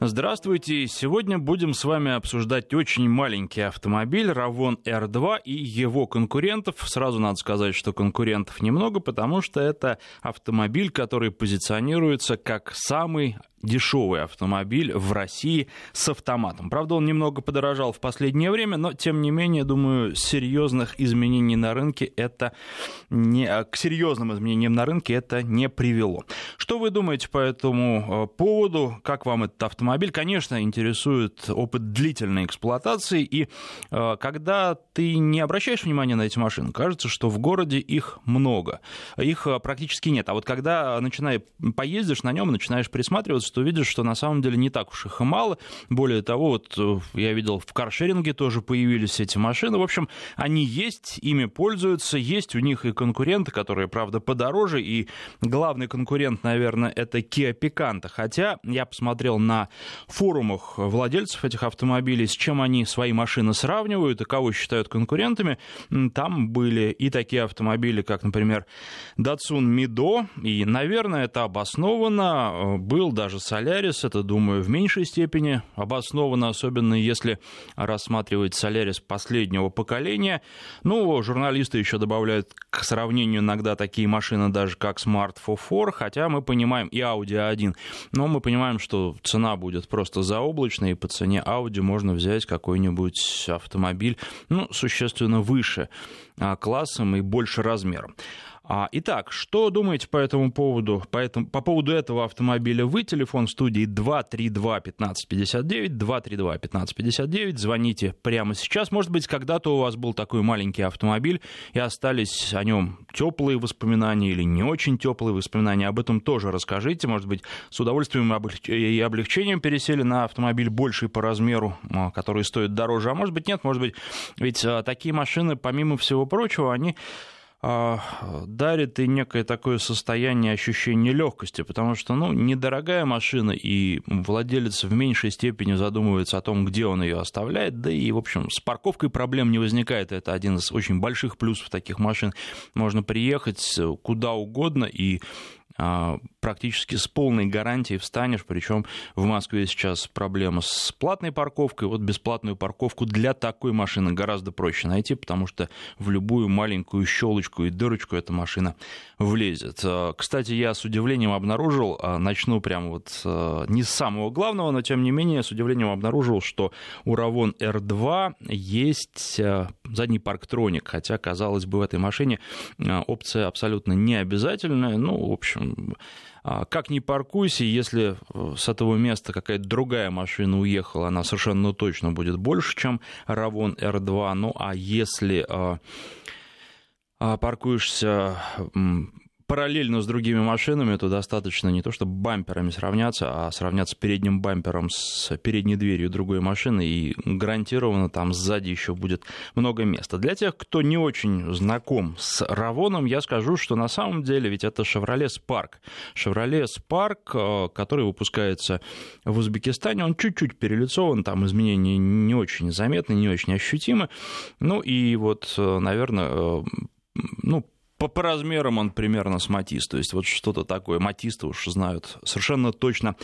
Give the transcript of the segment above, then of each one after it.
Здравствуйте. Сегодня будем с вами обсуждать очень маленький автомобиль Равон R2 и его конкурентов. Сразу надо сказать, что конкурентов немного, потому что это автомобиль, который позиционируется как самый дешевый автомобиль в России с автоматом. Правда, он немного подорожал в последнее время, но тем не менее, думаю, серьезных изменений на рынке это не, к серьезным изменениям на рынке это не привело. Что вы думаете по этому э, поводу? Как вам этот автомобиль? Конечно, интересует опыт длительной эксплуатации, и э, когда ты не обращаешь внимания на эти машины, кажется, что в городе их много, их э, практически нет. А вот когда начинаешь поездишь на нем, начинаешь присматриваться, то видишь, что на самом деле не так уж их и мало. Более того, вот э, я видел в каршеринге тоже появились эти машины. В общем, они есть, ими пользуются, есть у них и конкуренты, которые, правда, подороже, и главный конкурент, наверное, это Kia Picanto. Хотя я посмотрел на форумах владельцев этих автомобилей, с чем они свои машины сравнивают и кого считают конкурентами. Там были и такие автомобили, как, например, Datsun Mido, и, наверное, это обоснованно. Был даже даже Солярис, это, думаю, в меньшей степени обосновано, особенно если рассматривать Солярис последнего поколения. Ну, журналисты еще добавляют к сравнению иногда такие машины даже как Smart 4 хотя мы понимаем и Audi A1, но мы понимаем, что цена будет просто заоблачной, и по цене Audi можно взять какой-нибудь автомобиль, ну, существенно выше а, классом и больше размером. А, итак, что думаете по этому поводу, по, этому, по поводу этого автомобиля вы? Телефон в студии 232-1559, 232-1559, звоните прямо сейчас. Может быть, когда-то у вас был такой маленький автомобиль, и остались о нем теплые воспоминания или не очень теплые воспоминания. Об этом тоже расскажите. Может быть, с удовольствием и облегчением пересели на автомобиль больший по размеру, а, который стоит дороже. А может быть, нет, может быть, ведь а, такие машины, помимо всего прочего, они дарит и некое такое состояние ощущения легкости, потому что, ну, недорогая машина, и владелец в меньшей степени задумывается о том, где он ее оставляет, да и, в общем, с парковкой проблем не возникает, это один из очень больших плюсов таких машин. Можно приехать куда угодно и а, практически с полной гарантией встанешь, причем в Москве сейчас проблема с платной парковкой, вот бесплатную парковку для такой машины гораздо проще найти, потому что в любую маленькую щелочку и дырочку эта машина влезет. А, кстати, я с удивлением обнаружил, а, начну прямо вот не с самого главного, но тем не менее с удивлением обнаружил, что у Равон R2 есть задний парктроник, хотя, казалось бы, в этой машине опция абсолютно не обязательная, ну, в общем, а, как ни паркуйся, если э, с этого места какая-то другая машина уехала, она совершенно точно будет больше, чем Равон R2. Ну а если а, а, паркуешься параллельно с другими машинами, то достаточно не то, чтобы бамперами сравняться, а сравняться передним бампером с передней дверью другой машины, и гарантированно там сзади еще будет много места. Для тех, кто не очень знаком с Равоном, я скажу, что на самом деле ведь это Chevrolet Spark. Chevrolet Spark, который выпускается в Узбекистане, он чуть-чуть перелицован, там изменения не очень заметны, не очень ощутимы. Ну и вот, э, наверное, э, ну, по, по размерам он примерно с Матис, то есть вот что-то такое. Матисты уж знают совершенно точно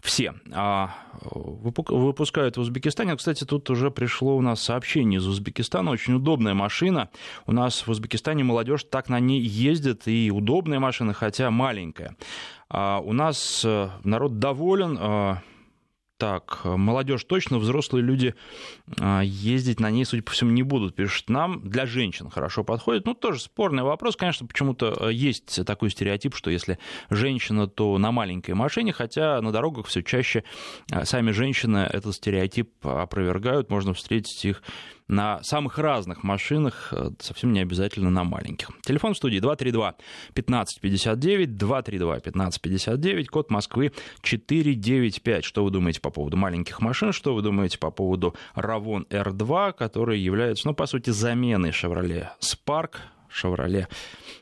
все. А, выпускают в Узбекистане. Кстати, тут уже пришло у нас сообщение из Узбекистана. Очень удобная машина. У нас в Узбекистане молодежь так на ней ездит, и удобная машина, хотя маленькая. А у нас э, народ доволен а, так, молодежь точно, взрослые люди а, ездить на ней, судя по всему, не будут, пишут нам. Для женщин хорошо подходит. Ну, тоже спорный вопрос. Конечно, почему-то э, есть такой стереотип, что если женщина, то на маленькой машине, хотя на дорогах все чаще э, сами женщины этот стереотип опровергают. Можно встретить их на самых разных машинах, э, совсем не обязательно на маленьких. Телефон в студии 232-1559, 232-1559, код Москвы 495. Что вы думаете по поводу маленьких машин, что вы думаете по поводу Равон R2, который является, ну, по сути, заменой Chevrolet Spark, Chevrolet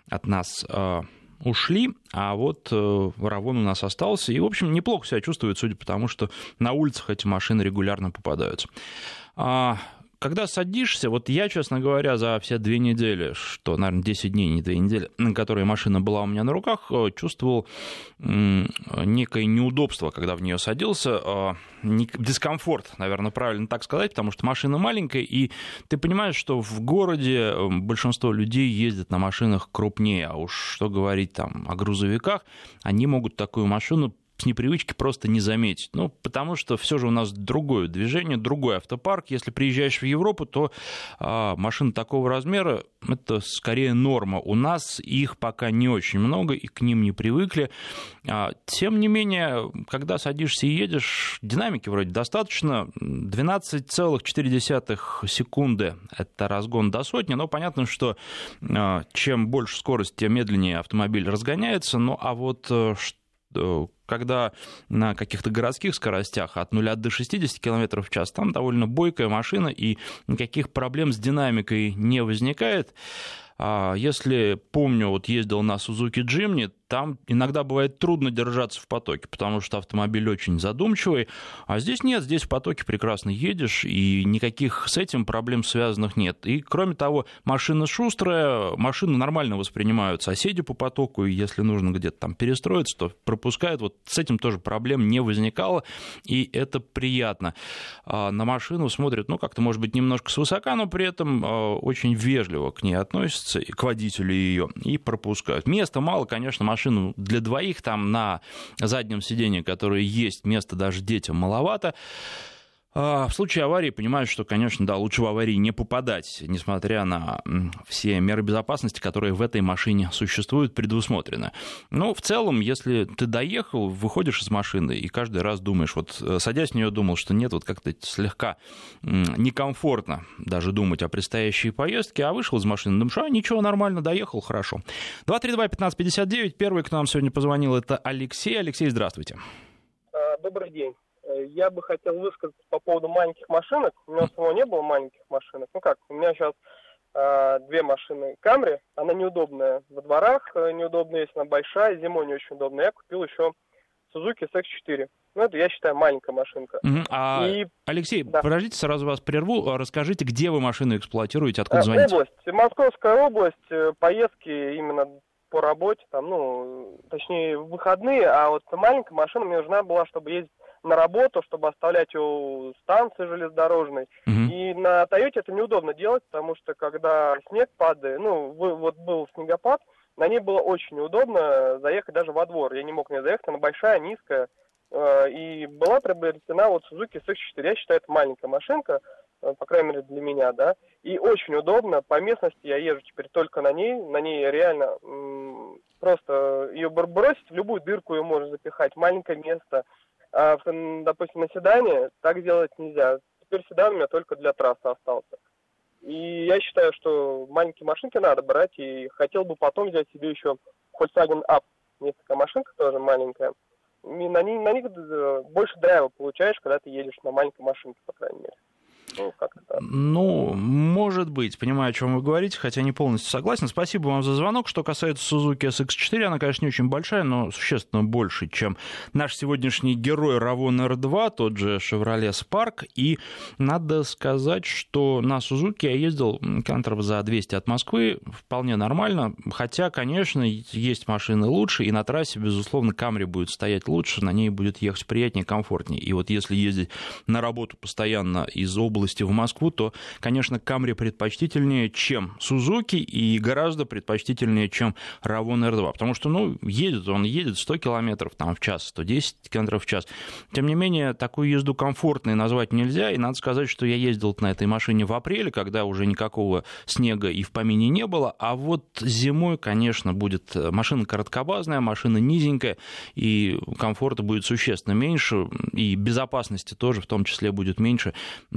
от нас э, ушли, а вот э, Равон у нас остался. И, в общем, неплохо себя чувствует, судя по тому, что на улицах эти машины регулярно попадаются. А, когда садишься, вот я, честно говоря, за все две недели, что, наверное, 10 дней, не две недели, на которые машина была у меня на руках, э, чувствовал некое неудобство, когда в нее садился, э, дискомфорт, наверное, правильно так сказать, потому что машина маленькая, и ты понимаешь, что в городе большинство людей ездят на машинах крупнее, а уж что говорить там о грузовиках, они могут такую машину с непривычки просто не заметить. Ну, потому что все же у нас другое движение, другой автопарк. Если приезжаешь в Европу, то а, машины такого размера это скорее норма. У нас их пока не очень много, и к ним не привыкли. А, тем не менее, когда садишься и едешь, динамики вроде достаточно. 12,4 секунды – это разгон до сотни, но понятно, что а, чем больше скорость, тем медленнее автомобиль разгоняется. Ну, а вот э, Э, когда на каких-то городских скоростях от 0 до 60 км в час, там довольно бойкая машина, и никаких проблем с динамикой не возникает. А если помню, вот ездил на Suzuki Jimny, там иногда бывает трудно держаться в потоке, потому что автомобиль очень задумчивый, а здесь нет, здесь в потоке прекрасно едешь, и никаких с этим проблем связанных нет. И кроме того, машина шустрая, машины нормально воспринимают соседи по потоку, и если нужно где-то там перестроиться, то пропускают. Вот с этим тоже проблем не возникало, и это приятно. А на машину смотрят, ну, как-то, может быть, немножко свысока, но при этом а, очень вежливо к ней относятся к водителю ее и пропускают. Места мало, конечно, машину для двоих там на заднем сиденье, которое есть, места даже детям маловато. А, в случае аварии понимаю, что, конечно, да, лучше в аварии не попадать, несмотря на все меры безопасности, которые в этой машине существуют, предусмотрены. Но в целом, если ты доехал, выходишь из машины и каждый раз думаешь, вот э, садясь в нее, думал, что нет, вот как-то слегка некомфортно даже думать о предстоящей поездке, а вышел из машины, думаешь, а ничего, нормально, доехал, хорошо. 232-1559, первый к нам сегодня позвонил, это Алексей. Алексей, здравствуйте. А, добрый день. Э, я бы хотел высказаться по поводу маленьких машинок. У меня самого не было маленьких машинок. Ну как, у меня сейчас э, две машины Камри. Она неудобная во дворах, э, неудобная, если она большая, зимой не очень удобная. Я купил еще Suzuki SX4. Ну, это, я считаю, маленькая машинка. Uh-huh. А, И... Алексей, да. подождите, сразу вас прерву. Расскажите, где вы машину эксплуатируете, откуда звоните? Область. Московская область, поездки именно по работе, там, ну, точнее, выходные, а вот маленькая машина мне нужна была, чтобы ездить на работу, чтобы оставлять у станции железнодорожной. Угу. И на Тойоте это неудобно делать, потому что когда снег падает, ну, вот был снегопад, на ней было очень неудобно заехать даже во двор. Я не мог не заехать, она большая, низкая. Э, и была приобретена вот Suzuki SX4. Я считаю, это маленькая машинка, по крайней мере для меня, да. И очень удобно. По местности я езжу теперь только на ней. На ней реально просто ее бросить в любую дырку ее можно запихать. Маленькое место – а, допустим, на седане так делать нельзя. Теперь седан у меня только для трассы остался. И я считаю, что маленькие машинки надо брать, и хотел бы потом взять себе еще Volkswagen Up. Есть такая машинка тоже маленькая. И на, них, на них э, больше драйва получаешь, когда ты едешь на маленькой машинке, по крайней мере. Ну, ну, может быть, понимаю, о чем вы говорите, хотя не полностью согласен. Спасибо вам за звонок. Что касается Suzuki SX4, она, конечно, не очень большая, но существенно больше, чем наш сегодняшний герой Равон R2, тот же Chevrolet Spark. И надо сказать, что на Suzuki я ездил километров за 200 от Москвы вполне нормально, хотя, конечно, есть машины лучше, и на трассе, безусловно, Камри будет стоять лучше, на ней будет ехать приятнее, комфортнее. И вот если ездить на работу постоянно из области области в Москву, то, конечно, Камри предпочтительнее, чем Сузуки, и гораздо предпочтительнее, чем Равон R2, потому что, ну, едет он, едет 100 километров там, в час, 110 километров в час. Тем не менее, такую езду комфортной назвать нельзя, и надо сказать, что я ездил на этой машине в апреле, когда уже никакого снега и в помине не было, а вот зимой, конечно, будет машина короткобазная, машина низенькая, и комфорта будет существенно меньше, и безопасности тоже в том числе будет меньше.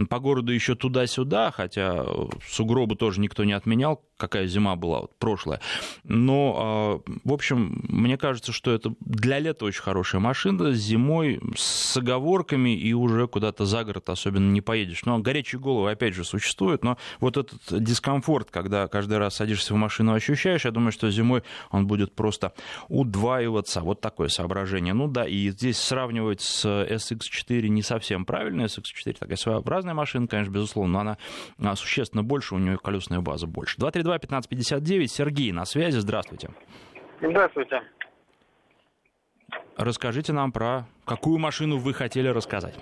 Погода городу еще туда-сюда, хотя сугробы тоже никто не отменял, какая зима была вот, прошлая. Но, а, в общем, мне кажется, что это для лета очень хорошая машина. Зимой с оговорками и уже куда-то за город особенно не поедешь. Но горячие головы, опять же, существуют. Но вот этот дискомфорт, когда каждый раз садишься в машину, ощущаешь, я думаю, что зимой он будет просто удваиваться. Вот такое соображение. Ну да, и здесь сравнивать с SX4 не совсем правильно. SX4 такая своеобразная машина машина, конечно, безусловно, но она а, существенно больше, у нее колесная база больше. 232-1559, Сергей на связи, здравствуйте. Здравствуйте. Расскажите нам про какую машину вы хотели рассказать.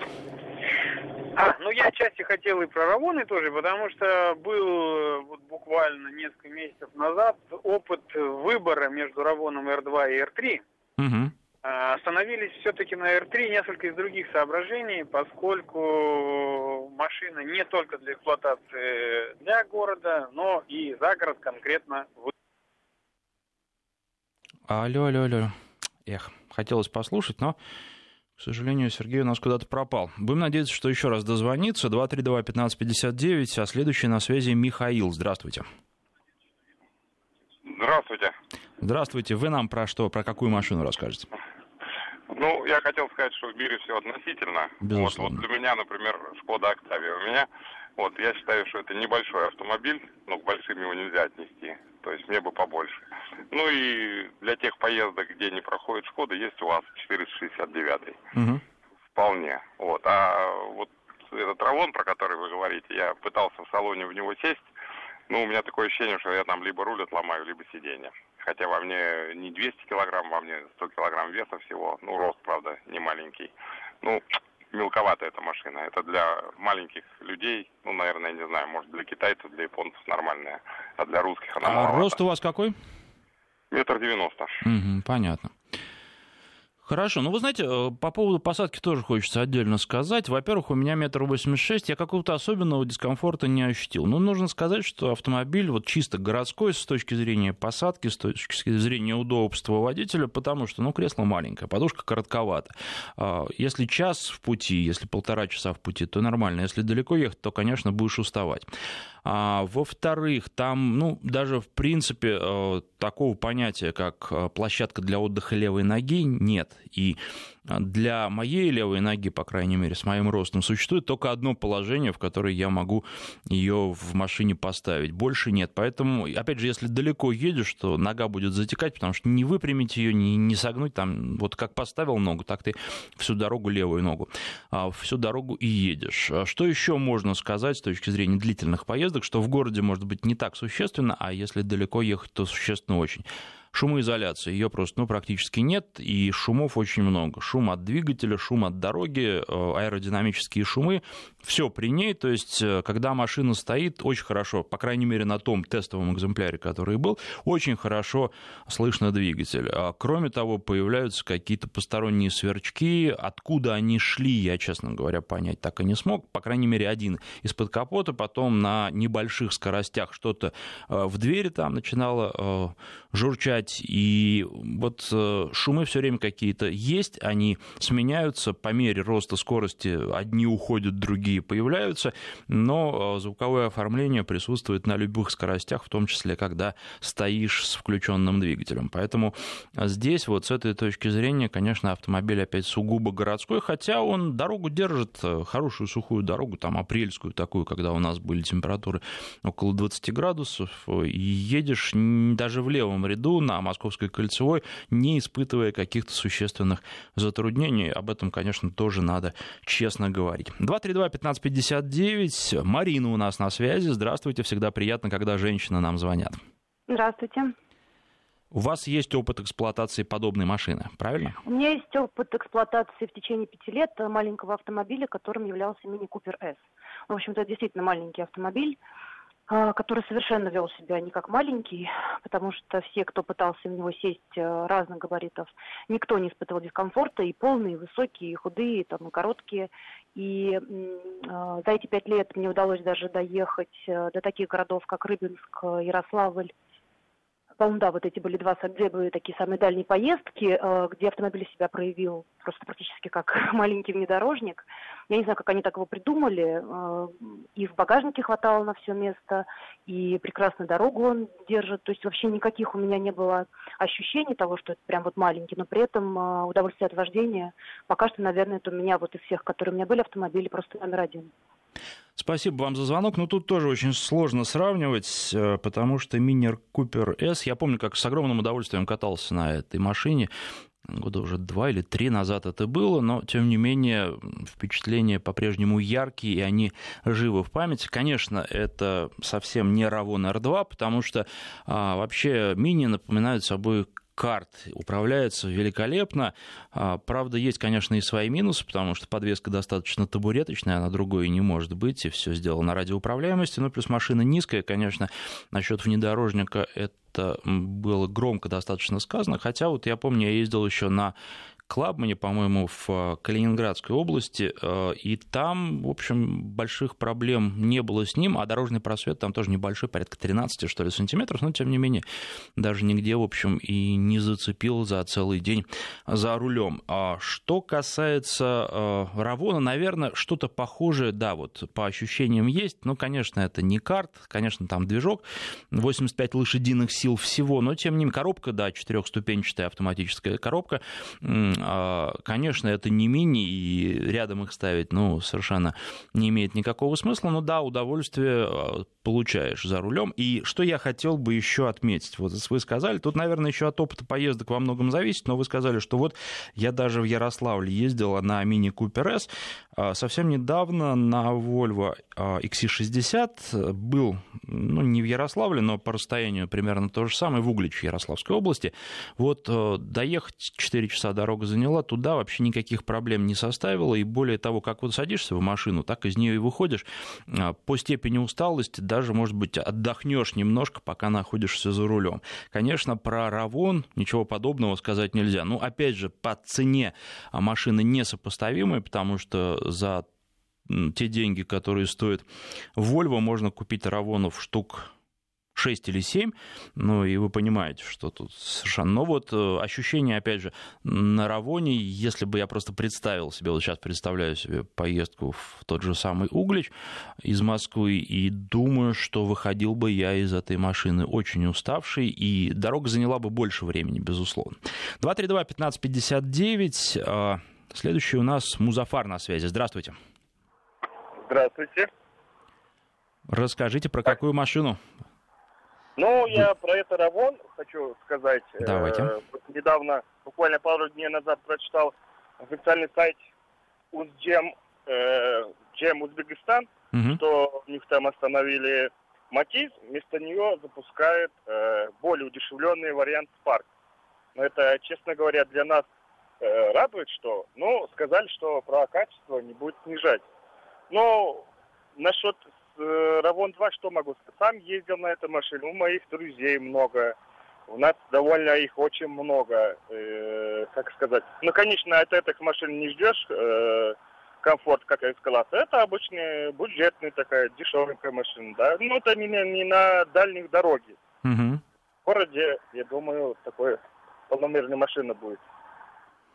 А, ну я отчасти хотел и про Равоны тоже, потому что был вот буквально несколько месяцев назад опыт выбора между Равоном R2 и R3. Угу. Остановились все-таки на R3 несколько из других соображений, поскольку машина не только для эксплуатации для города, но и за город конкретно. Алло, алло, алло. Эх, хотелось послушать, но к сожалению, Сергей у нас куда-то пропал. Будем надеяться, что еще раз дозвонится. 232-1559, а следующий на связи Михаил. Здравствуйте. Здравствуйте. Здравствуйте. Вы нам про что, про какую машину расскажете? Ну, я хотел сказать, что в мире все относительно. Безусловно. Вот, вот для меня, например, Шкода Октавия. У меня, вот, я считаю, что это небольшой автомобиль, но к большим его нельзя отнести. То есть мне бы побольше. Ну и для тех поездок, где не проходит Шкода, есть у вас 469. Угу. Вполне. Вот. А вот этот Равон, про который вы говорите, я пытался в салоне в него сесть. Ну, у меня такое ощущение, что я там либо руль отломаю, либо сиденье. Хотя во мне не 200 килограмм, во мне 100 килограмм веса всего. Ну, рост, правда, не маленький. Ну, мелковата эта машина. Это для маленьких людей, ну, наверное, не знаю, может, для китайцев, для японцев нормальная, а для русских она А маловато. рост у вас какой? Метр девяносто. Угу, понятно. Хорошо, ну вы знаете, э, по поводу посадки тоже хочется отдельно сказать. Во-первых, у меня метр восемьдесят шесть, я какого-то особенного дискомфорта не ощутил. Но нужно сказать, что автомобиль вот чисто городской с точки зрения посадки, с точки зрения удобства водителя, потому что, ну, кресло маленькое, подушка коротковата. А, если час в пути, если полтора часа в пути, то нормально. Если далеко ехать, то, конечно, будешь уставать. А, во-вторых, там, ну, даже в принципе э, такого понятия, как э, площадка для отдыха левой ноги, нет. И для моей левой ноги, по крайней мере, с моим ростом, существует только одно положение, в которое я могу ее в машине поставить. Больше нет. Поэтому, опять же, если далеко едешь, то нога будет затекать, потому что не выпрямить ее, не, не согнуть. Там, вот как поставил ногу, так ты всю дорогу левую ногу, а всю дорогу и едешь. А что еще можно сказать с точки зрения длительных поездок, что в городе может быть не так существенно, а если далеко ехать, то существенно очень. Шумоизоляции ее просто ну, практически нет, и шумов очень много. Шум от двигателя, шум от дороги, э, аэродинамические шумы, все при ней. То есть, э, когда машина стоит, очень хорошо, по крайней мере, на том тестовом экземпляре, который был, очень хорошо слышно двигатель. А, кроме того, появляются какие-то посторонние сверчки. Откуда они шли, я, честно говоря, понять так и не смог. По крайней мере, один из-под капота, потом на небольших скоростях что-то э, в двери там начинало журчать. И вот э, шумы все время какие-то есть, они сменяются по мере роста скорости, одни уходят, другие появляются, но э, звуковое оформление присутствует на любых скоростях, в том числе, когда стоишь с включенным двигателем. Поэтому здесь вот с этой точки зрения, конечно, автомобиль опять сугубо городской, хотя он дорогу держит, э, хорошую сухую дорогу, там апрельскую такую, когда у нас были температуры около 20 градусов, и едешь даже в левом ряду на Московской кольцевой, не испытывая каких-то существенных затруднений. Об этом, конечно, тоже надо честно говорить. 232-1559. Марина у нас на связи. Здравствуйте. Всегда приятно, когда женщины нам звонят. Здравствуйте. У вас есть опыт эксплуатации подобной машины, правильно? У меня есть опыт эксплуатации в течение пяти лет маленького автомобиля, которым являлся Мини Купер С. В общем-то, это действительно маленький автомобиль. А, который совершенно вел себя не как маленький, потому что все, кто пытался в него сесть э, разных габаритов, никто не испытывал дискомфорта, и полные, и высокие, и худые, там, и короткие. И э, за эти пять лет мне удалось даже доехать э, до таких городов, как Рыбинск, Ярославль, по-моему, да, вот эти были два, две были такие самые дальние поездки, э, где автомобиль себя проявил просто практически как маленький внедорожник. Я не знаю, как они так его придумали. Э, и в багажнике хватало на все место, и прекрасную дорогу он держит. То есть вообще никаких у меня не было ощущений того, что это прям вот маленький, но при этом э, удовольствие от вождения пока что, наверное, это у меня вот из всех, которые у меня были автомобили, просто номер один. Спасибо вам за звонок. Но тут тоже очень сложно сравнивать, э, потому что Минер Купер S, я помню, как с огромным удовольствием катался на этой машине. года уже два или три назад это было, но, тем не менее, впечатления по-прежнему яркие, и они живы в памяти. Конечно, это совсем не Равон R2, потому что а, вообще мини напоминают собой карт управляется великолепно. А, правда, есть, конечно, и свои минусы, потому что подвеска достаточно табуреточная, она другой не может быть, и все сделано на радиоуправляемости. Ну, плюс машина низкая, конечно, насчет внедорожника это было громко достаточно сказано, хотя вот я помню, я ездил еще на Клабмане, по-моему, в э, Калининградской области, э, и там, в общем, больших проблем не было с ним, а дорожный просвет там тоже небольшой, порядка 13, что ли, сантиметров, но, тем не менее, даже нигде, в общем, и не зацепил за целый день за рулем. А что касается э, Равона, наверное, что-то похожее, да, вот по ощущениям есть, но, конечно, это не карт, конечно, там движок, 85 лошадиных сил всего, но, тем не менее, коробка, да, четырехступенчатая автоматическая коробка, конечно, это не мини, и рядом их ставить, ну, совершенно не имеет никакого смысла, но да, удовольствие а, получаешь за рулем. И что я хотел бы еще отметить, вот вы сказали, тут, наверное, еще от опыта поездок во многом зависит, но вы сказали, что вот я даже в Ярославле ездил на мини Купер S, а, совсем недавно на Volvo XC60 был, ну, не в Ярославле, но по расстоянию примерно то же самое, в Углич Ярославской области. Вот доехать 4 часа дорога заняла, туда вообще никаких проблем не составило, и более того, как вот садишься в машину, так из нее и выходишь, а, по степени усталости даже, может быть, отдохнешь немножко, пока находишься за рулем. Конечно, про Равон ничего подобного сказать нельзя. Ну, опять же, по цене машины несопоставимые, потому что за те деньги, которые стоят Volvo, можно купить Равонов штук 6 или 7, ну и вы понимаете, что тут совершенно... Но вот э, ощущение, опять же, на Равоне, если бы я просто представил себе, вот сейчас представляю себе поездку в тот же самый Углич из Москвы, и думаю, что выходил бы я из этой машины очень уставший, и дорога заняла бы больше времени, безусловно. 232-1559, а, следующий у нас Музафар на связи. Здравствуйте. Здравствуйте. Расскажите, про какую машину? Ну, я про это Равон хочу сказать. Давайте. Э, недавно, буквально пару дней назад, прочитал официальный сайт УЗДЖЕМ, э, Джем Узбекистан, угу. что у них там остановили Матиз, вместо нее запускают э, более удешевленный вариант Spark. Но это, честно говоря, для нас э, радует, что, ну, сказали, что про качество не будет снижать. Но насчет э, Равон 2 что могу сказать? Сам ездил на этой машине, у моих друзей много. У нас довольно их очень много, э, как сказать. Ну, конечно, от этих машин не ждешь э, комфорт, как я сказал. Это обычная бюджетная такая дешевенькая машина, да. Ну, это не, не на дальних дороге. Угу. В городе, я думаю, такой полномерная машина будет.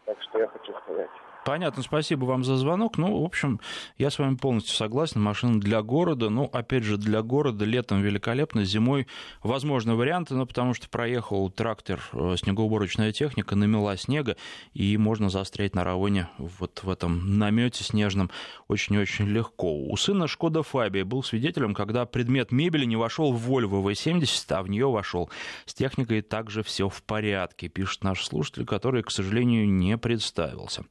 Так что я хочу сказать. Понятно, спасибо вам за звонок. Ну, в общем, я с вами полностью согласен. Машина для города. Ну, опять же, для города летом великолепно, зимой возможны варианты, но потому что проехал трактор, э, снегоуборочная техника, намела снега, и можно застрять на равоне вот в этом намете снежном очень-очень легко. У сына Шкода Фабия был свидетелем, когда предмет мебели не вошел в Volvo V70, а в нее вошел. С техникой также все в порядке, пишет наш слушатель, который, к сожалению, не представился.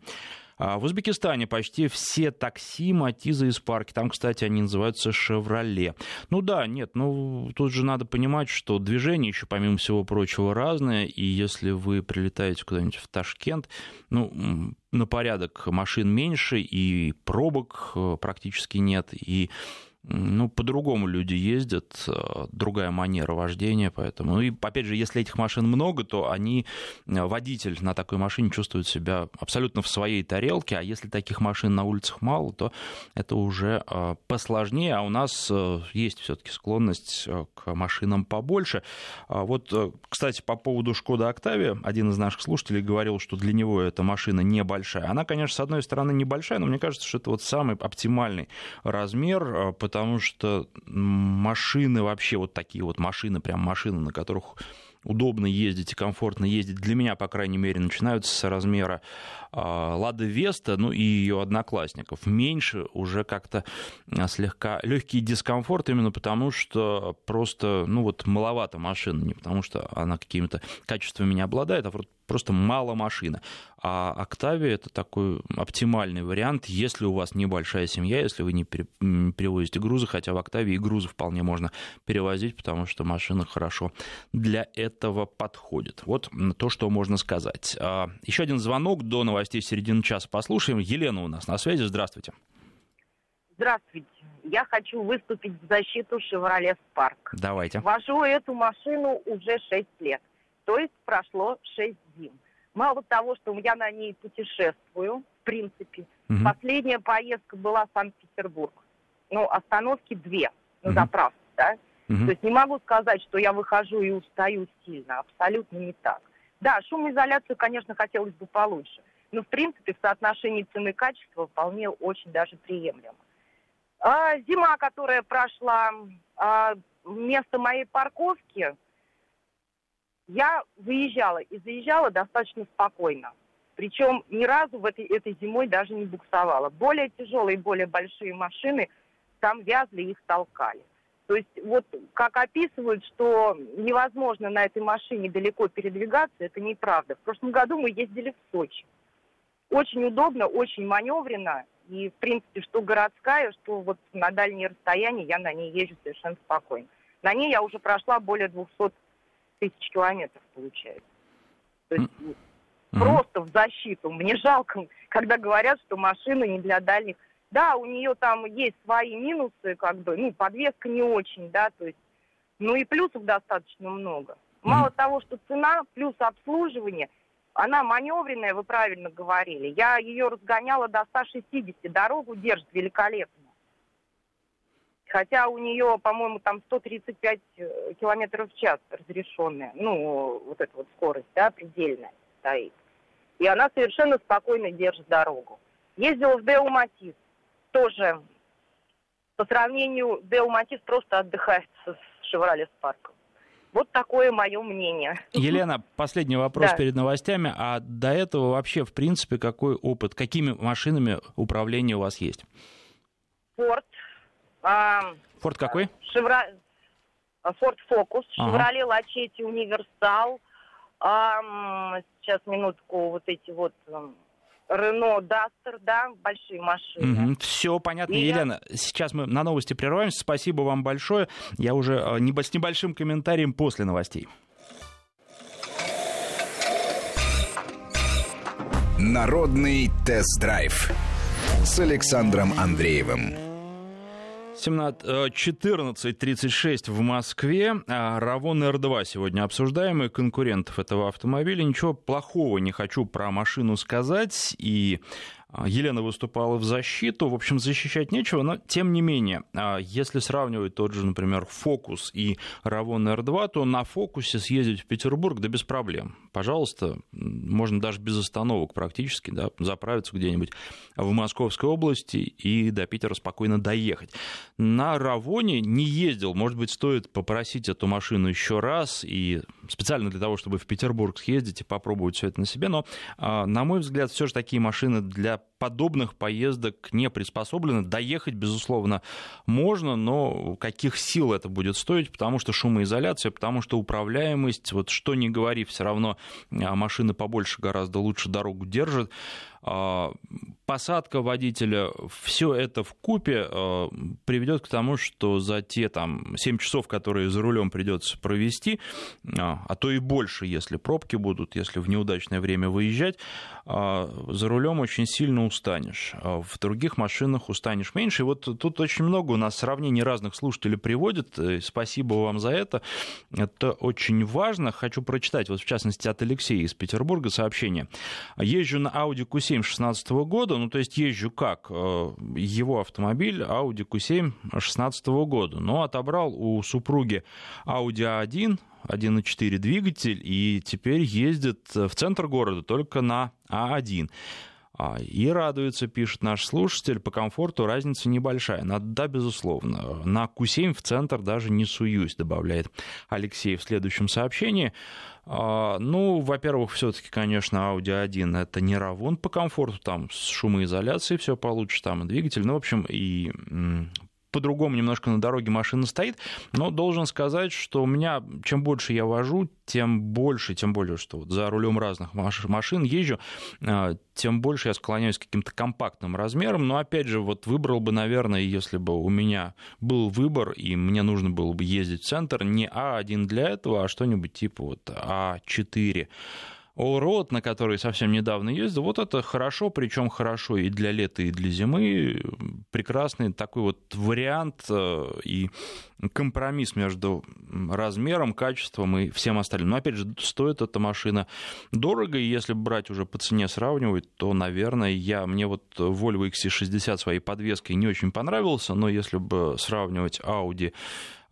А в Узбекистане почти все такси Матиза из парки. Там, кстати, они называются «Шевроле». Ну да, нет, ну тут же надо понимать, что движение еще, помимо всего прочего, разное. И если вы прилетаете куда-нибудь в Ташкент, ну, на порядок машин меньше, и пробок э, практически нет, и ну, по-другому люди ездят, э, другая манера вождения, поэтому, ну и, опять же, если этих машин много, то они, э, водитель на такой машине чувствует себя абсолютно в своей тарелке, а если таких машин на улицах мало, то это уже э, посложнее, а у нас есть все-таки склонность к машинам побольше. А вот, кстати, по поводу Шкода Октавия, один из наших слушателей говорил, что для него эта машина небольшая. Она, конечно, с одной стороны небольшая, но мне кажется, что это вот самый оптимальный размер, потому потому что машины вообще, вот такие вот машины, прям машины, на которых удобно ездить и комфортно ездить, для меня, по крайней мере, начинаются с размера а, Лада Веста, ну и ее одноклассников. Меньше уже как-то а, слегка легкий дискомфорт, именно потому что просто, ну вот, маловато машины, не потому что она какими-то качествами не обладает, а просто мало машины. А Октавия это такой оптимальный вариант, если у вас небольшая семья, если вы не перевозите грузы, хотя в Октавии и грузы вполне можно перевозить, потому что машина хорошо для этого подходит. Вот то, что можно сказать. А, Еще один звонок до новостей середины часа послушаем. Елена у нас на связи. Здравствуйте. Здравствуйте. Я хочу выступить в защиту «Шевроле Спарк». Давайте. Вожу эту машину уже 6 лет. То есть прошло 6 зим. Мало того, что я на ней путешествую, в принципе. Угу. Последняя поездка была в Санкт-Петербург. Ну, остановки две на угу. заправке, да? Угу. То есть не могу сказать, что я выхожу и устаю сильно. Абсолютно не так. Да, шумоизоляцию, конечно, хотелось бы получше. Но, в принципе, в соотношении цены и качества вполне очень даже приемлемо. А, зима, которая прошла, а, вместо моей парковки я выезжала и заезжала достаточно спокойно. Причем ни разу в этой, этой зимой даже не буксовала. Более тяжелые, более большие машины там вязли, их толкали. То есть вот как описывают, что невозможно на этой машине далеко передвигаться, это неправда. В прошлом году мы ездили в Сочи. Очень удобно, очень маневренно. И, в принципе, что городская, что вот на дальние расстояния я на ней езжу совершенно спокойно. На ней я уже прошла более 200 тысяч километров, получается. То есть mm-hmm. просто в защиту. Мне жалко, когда говорят, что машина не для дальних. Да, у нее там есть свои минусы, как бы, ну, подвеска не очень, да, то есть, ну и плюсов достаточно много. Мало mm-hmm. того, что цена, плюс обслуживание, она маневренная, вы правильно говорили. Я ее разгоняла до 160, дорогу держит великолепно. Хотя у нее, по-моему, там 135 э, километров в час разрешенная, ну, вот эта вот скорость, да, предельная стоит. И она совершенно спокойно держит дорогу. Ездила в Део Матис, тоже по сравнению Део Матис просто отдыхает с Шевроле Спарком. Вот такое мое мнение. Елена, последний вопрос да. перед новостями. А до этого вообще, в принципе, какой опыт, какими машинами управления у вас есть? Форд, Форд какой? Шевра... Форд Фокус, Шевроле Лачетти Универсал. Сейчас минутку, вот эти вот Рено Дастер, да, большие машины. Угу, все понятно, И Елена. Я... Сейчас мы на новости прерываемся. Спасибо вам большое. Я уже э, с небольшим комментарием после новостей. Народный тест-драйв с Александром Андреевым. 14.36 в Москве. А, Равон R2 сегодня обсуждаемый конкурентов этого автомобиля. Ничего плохого не хочу про машину сказать. И Елена выступала в защиту. В общем, защищать нечего, но тем не менее, а, если сравнивать тот же, например, Фокус и Равон R2, то на Фокусе съездить в Петербург, да без проблем. Пожалуйста, можно даже без остановок практически, да, заправиться где-нибудь в Московской области и до Питера спокойно доехать. На Равоне не ездил, может быть, стоит попросить эту машину еще раз и специально для того, чтобы в Петербург съездить и попробовать все это на себе, но, а, на мой взгляд, все же такие машины для up подобных поездок не приспособлены. Доехать, безусловно, можно, но каких сил это будет стоить, потому что шумоизоляция, потому что управляемость, вот что ни говори, все равно а, машины побольше гораздо лучше дорогу держат. А, посадка водителя, все это в купе а, приведет к тому, что за те там 7 часов, которые за рулем придется провести, а то и больше, если пробки будут, если в неудачное время выезжать, за рулем очень сильно устанешь. В других машинах устанешь меньше. И вот тут очень много у нас сравнений разных слушателей приводит. Спасибо вам за это. Это очень важно. Хочу прочитать, вот в частности, от Алексея из Петербурга сообщение. Езжу на Audi Q7 16 года, ну, то есть езжу как? Э, его автомобиль Audi Q7 16 года, но отобрал у супруги Audi A1, 1.4 двигатель, и теперь ездит в центр города только на А1. А, и радуется, пишет наш слушатель, по комфорту разница небольшая. Да, безусловно. На Q7 в центр даже не суюсь, добавляет Алексей в следующем сообщении. А, ну, во-первых, все-таки, конечно, Audi 1 это не равон по комфорту, там с шумоизоляцией все получше, там и двигатель, ну, в общем, и по-другому немножко на дороге машина стоит, но должен сказать, что у меня, чем больше я вожу, тем больше, тем более, что вот за рулем разных машин езжу, а, тем больше я склоняюсь к каким-то компактным размерам. Но опять же, вот выбрал бы, наверное, если бы у меня был выбор, и мне нужно было бы ездить в центр, не А1 для этого, а что-нибудь типа вот А4 Allroad, на который совсем недавно ездил, вот это хорошо, причем хорошо и для лета, и для зимы. Прекрасный такой вот вариант э, и компромисс между размером, качеством и всем остальным. Но, опять же, стоит эта машина дорого, и если брать уже по цене сравнивать, то, наверное, я, мне вот Volvo XC60 своей подвеской не очень понравился, но если бы сравнивать Audi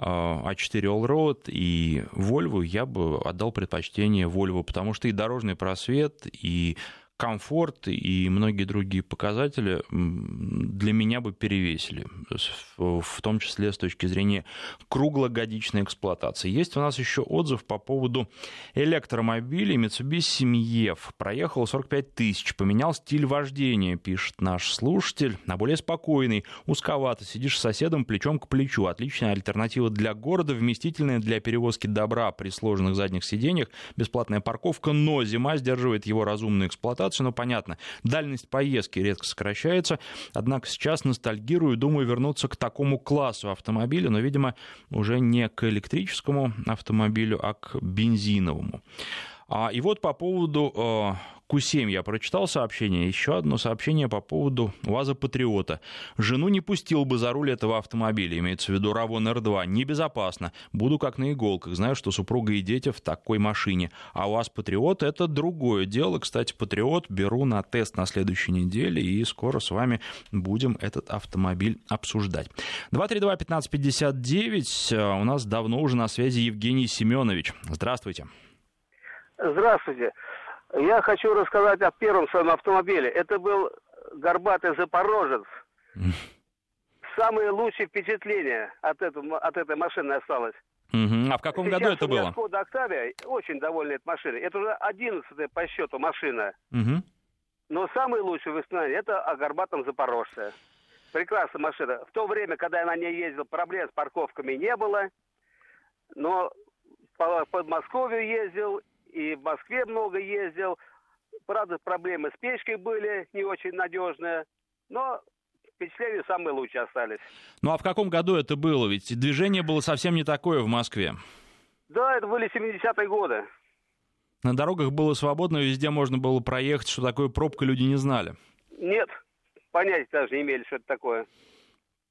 а4 Allroad и Volvo, я бы отдал предпочтение Volvo, потому что и дорожный просвет, и комфорт и многие другие показатели для меня бы перевесили, в том числе с точки зрения круглогодичной эксплуатации. Есть у нас еще отзыв по поводу электромобилей Mitsubishi Miev. Проехал 45 тысяч, поменял стиль вождения, пишет наш слушатель, на более спокойный, узковато, сидишь с соседом плечом к плечу. Отличная альтернатива для города, вместительная для перевозки добра при сложных задних сиденьях, бесплатная парковка, но зима сдерживает его разумную эксплуатацию эксплуатацию, но понятно, дальность поездки резко сокращается, однако сейчас ностальгирую, думаю вернуться к такому классу автомобиля, но, видимо, уже не к электрическому автомобилю, а к бензиновому. А, и вот по поводу э, Q7 я прочитал сообщение, еще одно сообщение по поводу УАЗа Патриота. Жену не пустил бы за руль этого автомобиля, имеется в виду Равон Р2. Небезопасно. Буду как на иголках. Знаю, что супруга и дети в такой машине. А УАЗ Патриот это другое дело. Кстати, Патриот беру на тест на следующей неделе, и скоро с вами будем этот автомобиль обсуждать. 232-1559. Э, у нас давно уже на связи Евгений Семенович. Здравствуйте. Здравствуйте. Я хочу рассказать о первом своем автомобиле. Это был горбатый Запорожец. Самые лучшие впечатления от, этого, от этой машины осталось. А в каком Сейчас году это было? Skoda Octavia, очень довольна этой машиной. Это уже одиннадцатая по счету машина. Но самые лучшие воспоминания это о горбатом Запорожце. Прекрасная машина. В то время, когда я на ней ездил, проблем с парковками не было. Но по Подмосковью ездил и в Москве много ездил. Правда, проблемы с печкой были не очень надежные, но впечатления самые лучшие остались. Ну а в каком году это было? Ведь движение было совсем не такое в Москве. Да, это были 70-е годы. На дорогах было свободно, везде можно было проехать, что такое пробка люди не знали. Нет, понятия даже не имели, что это такое.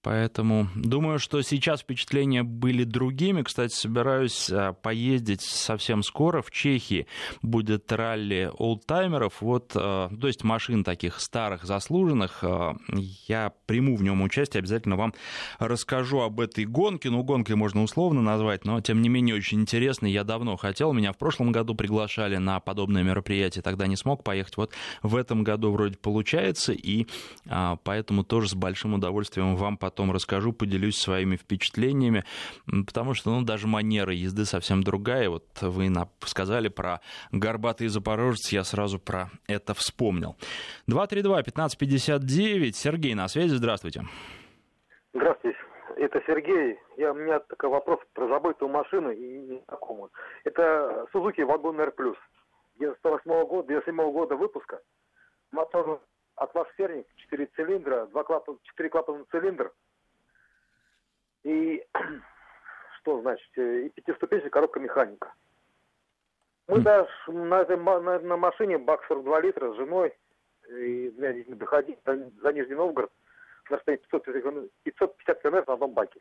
Поэтому думаю, что сейчас впечатления были другими. Кстати, собираюсь а, поездить совсем скоро. В Чехии будет ралли олдтаймеров. Вот, а, то есть машин таких старых, заслуженных. А, я приму в нем участие. Обязательно вам расскажу об этой гонке. Ну, гонкой можно условно назвать, но тем не менее очень интересно. Я давно хотел. Меня в прошлом году приглашали на подобное мероприятие. Тогда не смог поехать. Вот в этом году вроде получается. И поэтому тоже с большим удовольствием вам потом потом расскажу, поделюсь своими впечатлениями, потому что, ну, даже манера езды совсем другая. Вот вы сказали про горбатый запорожец, я сразу про это вспомнил. 232-1559, Сергей на связи, здравствуйте. Здравствуйте, это Сергей. Я, у меня такой вопрос про забытую машину и незнакомую. Это Suzuki Wagon R+. 98 года, 97 года выпуска. Мотор атмосферник, 4 цилиндра, 2 клапан, 4 клапана цилиндр, и что значит, э, и пятиступенчатая коробка механика. Мы даже на, этой, на, на машине бак 42 литра с женой и двумя детьми доходили за, за Нижний Новгород на расстоянии 550, 550 километров на одном баке.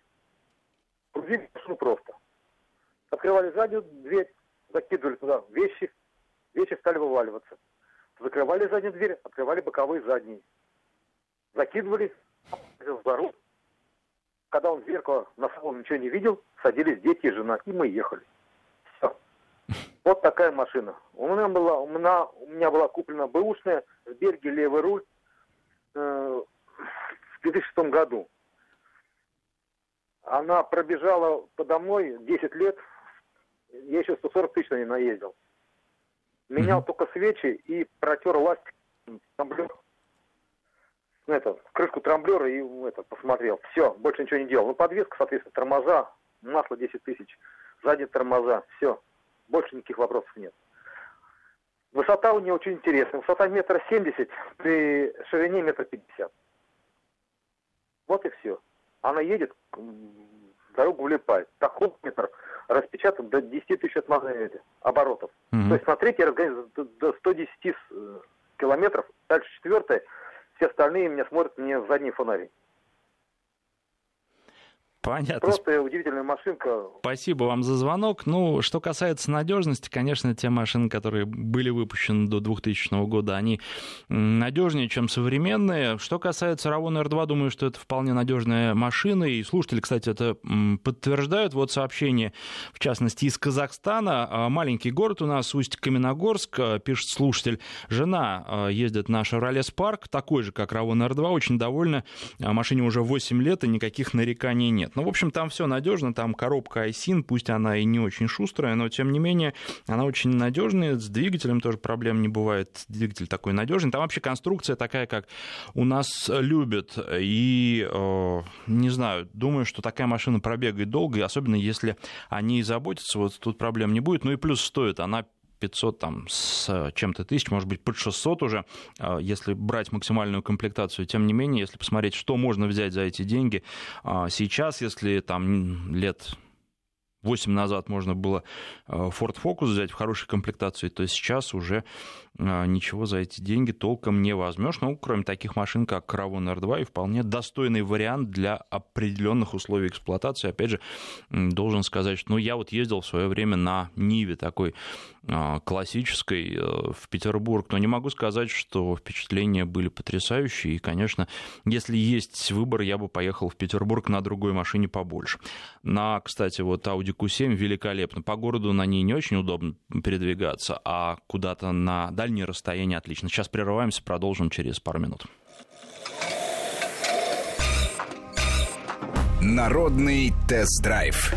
Грузили машину просто. Открывали заднюю дверь, закидывали туда вещи, вещи стали вываливаться. Закрывали заднюю дверь, открывали боковые задние. Закидывали в дорогу, когда он в зеркало на салон ничего не видел, садились дети и жена, и мы ехали. Все. Вот такая машина. У меня была, у меня, у меня была куплена бэушная в Бельгии левый руль э, в 2006 году. Она пробежала подо мной 10 лет, я еще 140 тысяч на ней наездил. Менял mm-hmm. только свечи и протер ластик. ну, это, крышку трамблера и это, посмотрел. Все, больше ничего не делал. Ну, подвеска, соответственно, тормоза, масло 10 тысяч, задние тормоза, все. Больше никаких вопросов нет. Высота у нее очень интересная. Высота метра семьдесят, при ширине метра пятьдесят. Вот и все. Она едет, дорогу влипает. Тахометр распечатан до 10 тысяч оборотов. Mm-hmm. То есть на третий разгоняется до 110 э, километров. Дальше четвертое. Все остальные меня смотрят мне в задний фонарь. Понятно. Просто удивительная машинка. Спасибо вам за звонок. Ну, что касается надежности, конечно, те машины, которые были выпущены до 2000 года, они надежнее, чем современные. Что касается Равона R2, думаю, что это вполне надежная машина. И слушатели, кстати, это подтверждают. Вот сообщение, в частности, из Казахстана. А, маленький город у нас, Усть-Каменогорск, а, пишет слушатель. Жена а, ездит на Chevrolet Spark, такой же, как Равон R2, очень довольна. Машине уже 8 лет, и никаких нареканий нет нет. Ну, в общем, там все надежно, там коробка iSIN, пусть она и не очень шустрая, но тем не менее она очень надежная, с двигателем тоже проблем не бывает, двигатель такой надежный. Там вообще конструкция такая, как у нас любят, и, э, не знаю, думаю, что такая машина пробегает долго, и особенно если они заботятся, вот тут проблем не будет. Ну и плюс стоит она 500 там, с чем-то тысяч, может быть, под 600 уже, а, если брать максимальную комплектацию. Тем не менее, если посмотреть, что можно взять за эти деньги, а, сейчас, если там лет 8 назад можно было а, Ford Focus взять в хорошей комплектации, то сейчас уже ничего за эти деньги толком не возьмешь. Ну, кроме таких машин, как Caravan R2, и вполне достойный вариант для определенных условий эксплуатации. Опять же, должен сказать, что ну, я вот ездил в свое время на Ниве такой а, классической э, в Петербург, но не могу сказать, что впечатления были потрясающие. И, конечно, если есть выбор, я бы поехал в Петербург на другой машине побольше. На, кстати, вот Audi Q7 великолепно. По городу на ней не очень удобно передвигаться, а куда-то на дальние расстояния отлично. Сейчас прерываемся, продолжим через пару минут. Народный тест-драйв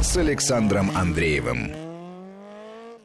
с Александром Андреевым.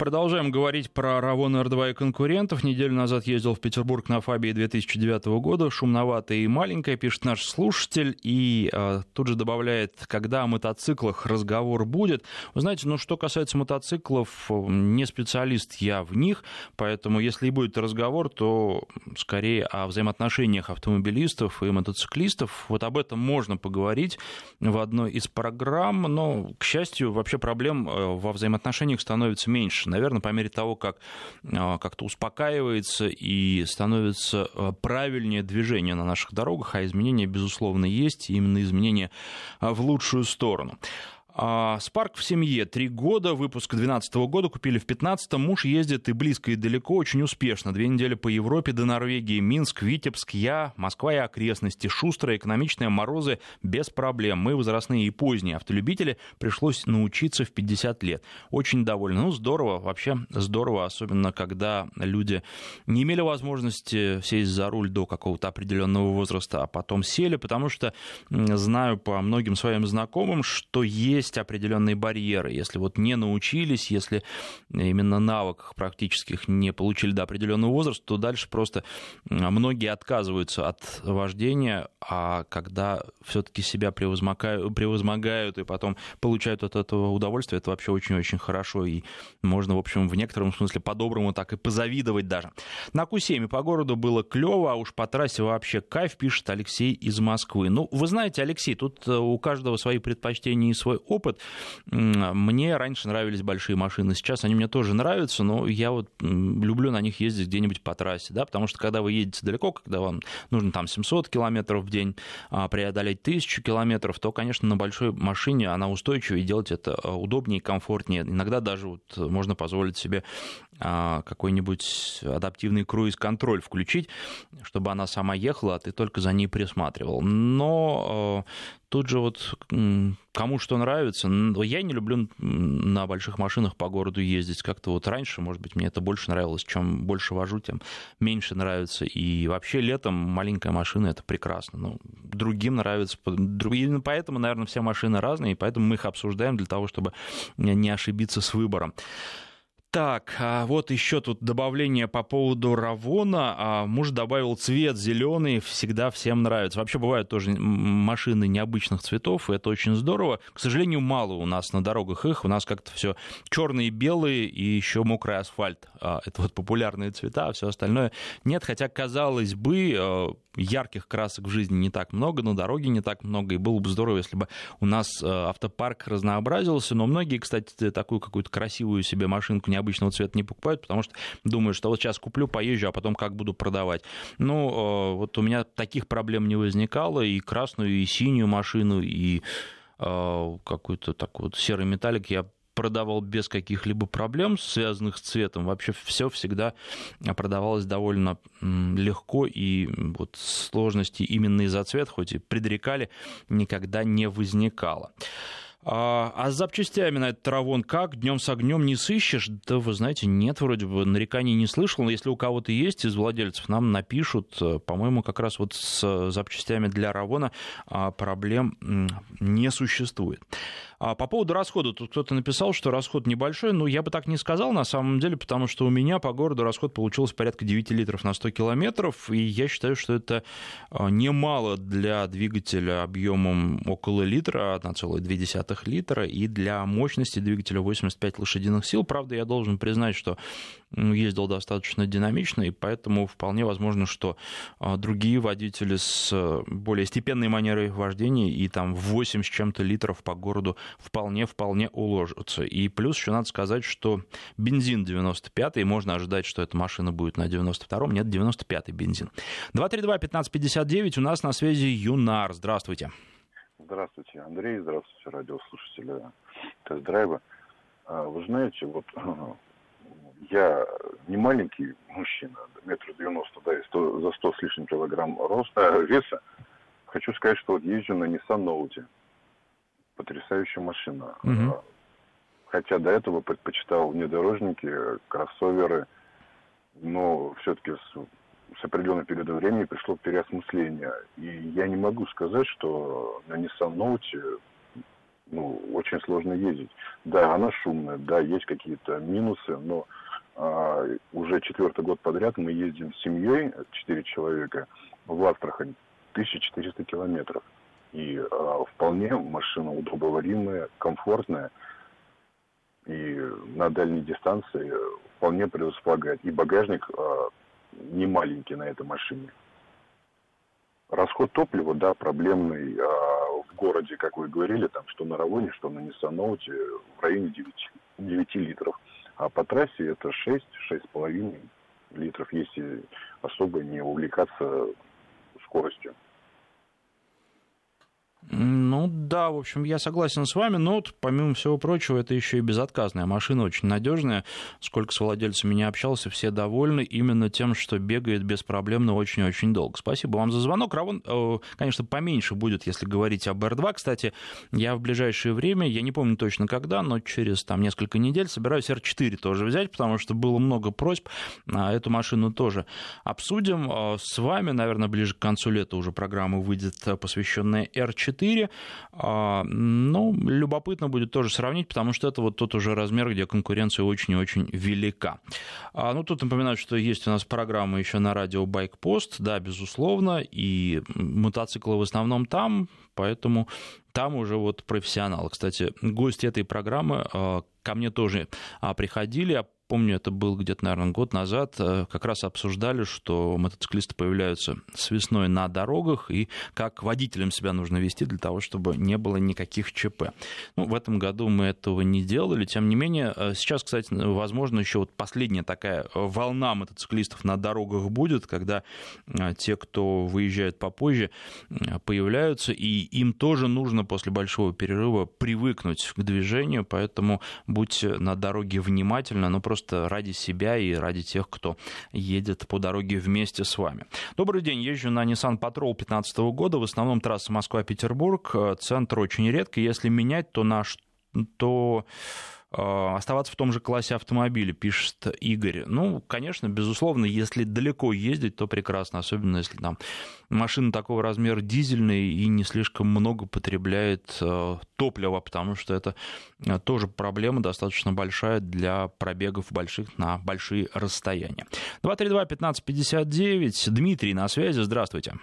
Продолжаем говорить про Равон R2 и конкурентов. Неделю назад ездил в Петербург на Фабии 2009 года. Шумноватая и маленькая, пишет наш слушатель. И э, тут же добавляет, когда о мотоциклах разговор будет. Вы знаете, ну что касается мотоциклов, не специалист я в них, поэтому если и будет разговор, то скорее о взаимоотношениях автомобилистов и мотоциклистов. Вот об этом можно поговорить в одной из программ, но, к счастью, вообще проблем э, во взаимоотношениях становится меньше наверное, по мере того, как а, как-то успокаивается и становится а, правильнее движение на наших дорогах, а изменения, безусловно, есть, именно изменения а, в лучшую сторону. Спарк в семье. Три года, выпуск 2012 года, купили в 2015. Муж ездит и близко, и далеко, очень успешно. Две недели по Европе до Норвегии, Минск, Витебск, я, Москва и окрестности. Шустрые, экономичные морозы без проблем. Мы, возрастные и поздние автолюбители, пришлось научиться в 50 лет. Очень довольны. Ну, здорово, вообще здорово, особенно когда люди не имели возможности сесть за руль до какого-то определенного возраста, а потом сели, потому что знаю по многим своим знакомым, что есть есть определенные барьеры. Если вот не научились, если именно навыках практических не получили до определенного возраста, то дальше просто многие отказываются от вождения, а когда все-таки себя превозмогают, превозмогают и потом получают от этого удовольствие, это вообще очень-очень хорошо. И можно, в общем, в некотором смысле по-доброму так и позавидовать даже. На Q7 по городу было клево, а уж по трассе вообще кайф, пишет Алексей из Москвы. Ну, вы знаете, Алексей, тут э, у каждого свои предпочтения и свой опыт. Мне раньше нравились большие машины, сейчас они мне тоже нравятся, но я вот люблю на них ездить где-нибудь по трассе, да, потому что когда вы едете далеко, когда вам нужно там 700 километров в день а, преодолеть 1000 километров, то, конечно, на большой машине она устойчивее, делать это а, удобнее и комфортнее. Иногда даже вот можно позволить себе а, какой-нибудь адаптивный круиз-контроль включить, чтобы она сама ехала, а ты только за ней присматривал. Но Тут же вот кому что нравится. Я не люблю на больших машинах по городу ездить. Как-то вот раньше, может быть, мне это больше нравилось. Чем больше вожу, тем меньше нравится. И вообще летом маленькая машина — это прекрасно. Ну, другим нравится. Именно поэтому, наверное, все машины разные, и поэтому мы их обсуждаем для того, чтобы не ошибиться с выбором. Так, а вот еще тут добавление по поводу Равона. А муж добавил цвет зеленый, всегда всем нравится. Вообще бывают тоже машины необычных цветов, и это очень здорово. К сожалению, мало у нас на дорогах их. У нас как-то все черные, белые и еще мокрый асфальт. А, это вот популярные цвета, а все остальное нет. Хотя, казалось бы, э, ярких красок в жизни не так много, на дороге не так много, и было бы здорово, если бы у нас автопарк разнообразился, но многие, кстати, такую какую-то красивую себе машинку необычного цвета не покупают, потому что думают, что вот сейчас куплю, поезжу, а потом как буду продавать. Ну, э, вот у меня таких проблем не возникало, и красную, и синюю машину, и э, какой-то такой вот серый металлик я продавал без каких-либо проблем, связанных с цветом. Вообще все всегда продавалось довольно легко, и вот сложности именно из-за цвета, хоть и предрекали, никогда не возникало. А, а с запчастями на этот травон как? Днем с огнем не сыщешь? Да вы знаете, нет, вроде бы нареканий не слышал. Но если у кого-то есть из владельцев, нам напишут. По-моему, как раз вот с запчастями для Равона а, проблем не существует. А по поводу расхода, тут кто-то написал, что расход небольшой, но я бы так не сказал на самом деле, потому что у меня по городу расход получился порядка 9 литров на 100 километров, и я считаю, что это а, немало для двигателя объемом около литра, 1,2 литра, и для мощности двигателя 85 лошадиных сил. Правда, я должен признать, что ездил достаточно динамично, и поэтому вполне возможно, что а, другие водители с э, более степенной манерой вождения и там 8 с чем-то литров по городу вполне-вполне уложатся. И плюс еще надо сказать, что бензин 95-й, можно ожидать, что эта машина будет на 92-м, нет, 95-й бензин. 232-1559, у нас на связи Юнар, здравствуйте. Здравствуйте, Андрей, здравствуйте, радиослушатели тест-драйва. А, вы знаете, вот я не маленький мужчина, метр девяносто, да, и 100, за сто с лишним килограмм роста, веса. Хочу сказать, что вот езжу на Nissan Note. Потрясающая машина. Угу. Хотя до этого предпочитал внедорожники, кроссоверы, но все-таки с, с определенного периода времени пришло переосмысление. И я не могу сказать, что на Nissan Note ну, очень сложно ездить. Да, она шумная, да, есть какие-то минусы, но а, уже четвертый год подряд мы ездим с семьей, четыре человека, в Астрахань, 1400 километров. И а, вполне машина удобоваримая, комфортная. И на дальней дистанции вполне предусполагает. И багажник а, не маленький на этой машине. Расход топлива, да, проблемный а, в городе, как вы говорили, там, что на Равоне, что на Note, в районе 9, 9 литров. А по трассе это 6-6,5 литров, если особо не увлекаться скоростью. Ну да, в общем, я согласен с вами, но вот, помимо всего прочего, это еще и безотказная машина, очень надежная. Сколько с владельцами не общался, все довольны именно тем, что бегает беспроблемно очень-очень долго. Спасибо вам за звонок. Равон, э, конечно, поменьше будет, если говорить об R2. Кстати, я в ближайшее время, я не помню точно когда, но через там несколько недель собираюсь R4 тоже взять, потому что было много просьб. на Эту машину тоже обсудим. Э, с вами, наверное, ближе к концу лета уже программа выйдет, э, посвященная R4 4. А, ну, любопытно будет тоже сравнить, потому что это вот тот уже размер, где конкуренция очень и очень велика. А, ну, тут напоминаю, что есть у нас программа еще на радио Байкпост, да, безусловно, и мотоциклы в основном там, поэтому там уже вот профессионалы. Кстати, гости этой программы а, ко мне тоже приходили, помню, это был где-то, наверное, год назад, э, как раз обсуждали, что мотоциклисты появляются с весной на дорогах и как водителям себя нужно вести для того, чтобы не было никаких ЧП. Ну, в этом году мы этого не делали, тем не менее, э, сейчас, кстати, возможно, еще вот последняя такая волна мотоциклистов на дорогах будет, когда э, те, кто выезжает попозже, появляются, и им тоже нужно после большого перерыва привыкнуть к движению, поэтому будьте на дороге внимательны, но просто просто ради себя и ради тех, кто едет по дороге вместе с вами. Добрый день, езжу на Nissan Patrol 2015 года, в основном трасса Москва-Петербург, центр очень редко, если менять, то на то оставаться в том же классе автомобиля, пишет Игорь. Ну, конечно, безусловно, если далеко ездить, то прекрасно, особенно если там машина такого размера дизельная и не слишком много потребляет э, топлива, потому что это э, тоже проблема достаточно большая для пробегов больших на большие расстояния. 232-1559, Дмитрий на связи, здравствуйте.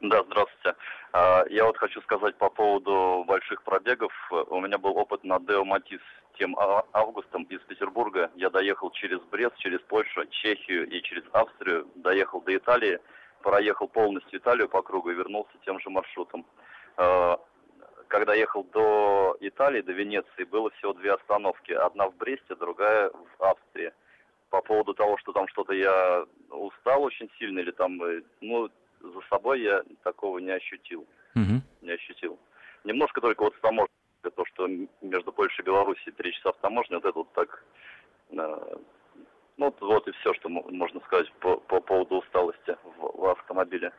Да, здравствуйте. А, я вот хочу сказать по поводу больших пробегов. У меня был опыт на Део Матис тем а, августом из Петербурга. Я доехал через Брест, через Польшу, Чехию и через Австрию. Доехал до Италии, проехал полностью Италию по кругу и вернулся тем же маршрутом. А, когда ехал до Италии, до Венеции, было всего две остановки. Одна в Бресте, другая в Австрии. По поводу того, что там что-то я устал очень сильно или там, э, ну, за собой я такого не ощутил. Угу. Не ощутил. Немножко только вот с таможней, то, что между Польшей и Белоруссией три часа в таможне, вот это вот так... Э, ну, вот и все, что можно сказать по, по поводу усталости в, в автомобиле.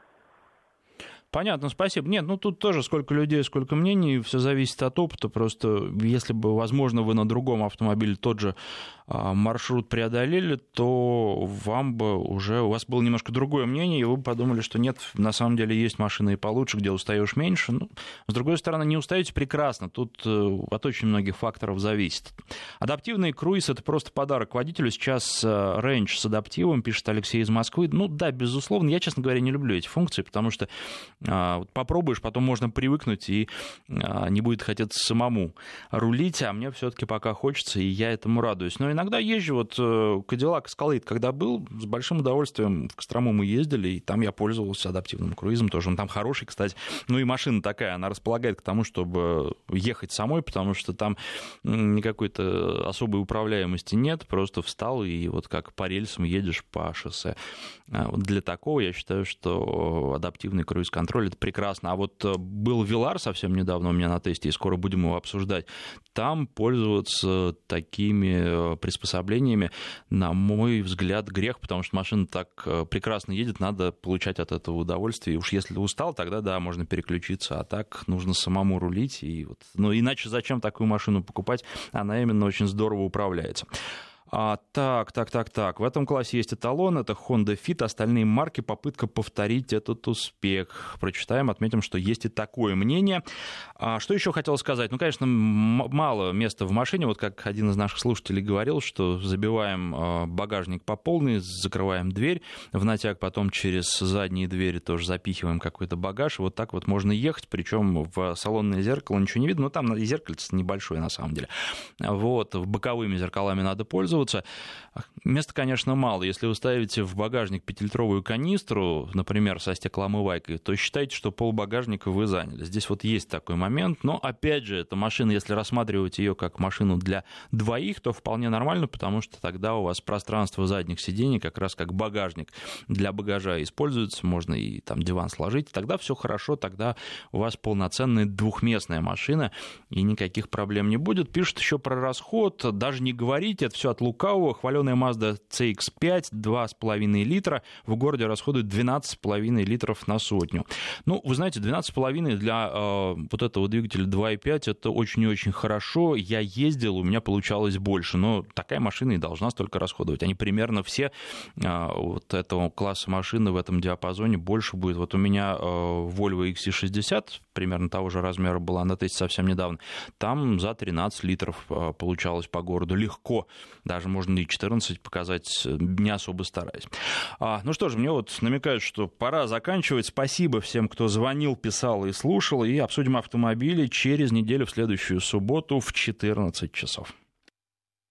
Понятно, спасибо. Нет, ну тут тоже сколько людей, сколько мнений, все зависит от опыта. Просто если бы, возможно, вы на другом автомобиле тот же а, маршрут преодолели, то вам бы уже, у вас было немножко другое мнение, и вы бы подумали, что нет, на самом деле есть машины и получше, где устаешь меньше. Ну, с другой стороны, не устаете прекрасно. Тут э, от очень многих факторов зависит. Адаптивный круиз — это просто подарок водителю. Сейчас э, рейндж с адаптивом, пишет Алексей из Москвы. Ну да, безусловно. Я, честно говоря, не люблю эти функции, потому что а, попробуешь, потом можно привыкнуть, и а, не будет хотеться самому рулить, а мне все-таки пока хочется, и я этому радуюсь. Но иногда езжу, вот э, Кадиллак Escalade, когда был, с большим удовольствием в Кострому мы ездили, и там я пользовался адаптивным круизом тоже. Он там хороший, кстати. Ну и машина такая, она располагает к тому, чтобы ехать самой, потому что там никакой-то особой управляемости нет, просто встал и вот как по рельсам едешь по шоссе. А вот для такого я считаю, что адаптивный круиз-контроль контроль, это прекрасно. А вот э, был Вилар совсем недавно у меня на тесте, и скоро будем его обсуждать. Там пользоваться такими э, приспособлениями, на мой взгляд, грех, потому что машина так э, прекрасно едет, надо получать от этого удовольствие. И уж если устал, тогда да, можно переключиться, а так нужно самому рулить. И вот... Ну, иначе зачем такую машину покупать? Она именно очень здорово управляется. А, так, так, так, так. В этом классе есть эталон, это Honda Fit, остальные марки, попытка повторить этот успех. Прочитаем, отметим, что есть и такое мнение. А, что еще хотел сказать? Ну, конечно, мало места в машине, вот как один из наших слушателей говорил, что забиваем а, багажник по полной, закрываем дверь, в натяг потом через задние двери тоже запихиваем какой-то багаж, вот так вот можно ехать, причем в салонное зеркало ничего не видно, но там зеркальце небольшое на самом деле. Вот, боковыми зеркалами надо пользоваться, пользоваться. Места, конечно, мало. Если вы ставите в багажник пятилитровую канистру, например, со стеклоомывайкой, то считайте, что пол багажника вы заняли. Здесь вот есть такой момент. Но, опять же, эта машина, если рассматривать ее как машину для двоих, то вполне нормально, потому что тогда у вас пространство задних сидений как раз как багажник для багажа используется. Можно и там диван сложить. Тогда все хорошо, тогда у вас полноценная двухместная машина, и никаких проблем не будет. Пишут еще про расход. Даже не говорите, это все от лукавого. Хваленая Mazda CX-5, 2,5 литра, в городе расходует 12,5 литров на сотню. Ну, вы знаете, 12,5 для э, вот этого двигателя 2,5 это очень и очень хорошо. Я ездил, у меня получалось больше, но такая машина и должна столько расходовать. Они примерно все э, вот этого класса машины в этом диапазоне больше будет. Вот у меня э, Volvo XC60 примерно того же размера была на тесте совсем недавно. Там за 13 литров э, получалось по городу легко даже можно и 14 показать, не особо стараясь. А, ну что ж, мне вот намекают, что пора заканчивать. Спасибо всем, кто звонил, писал и слушал. И обсудим автомобили через неделю в следующую субботу в 14 часов.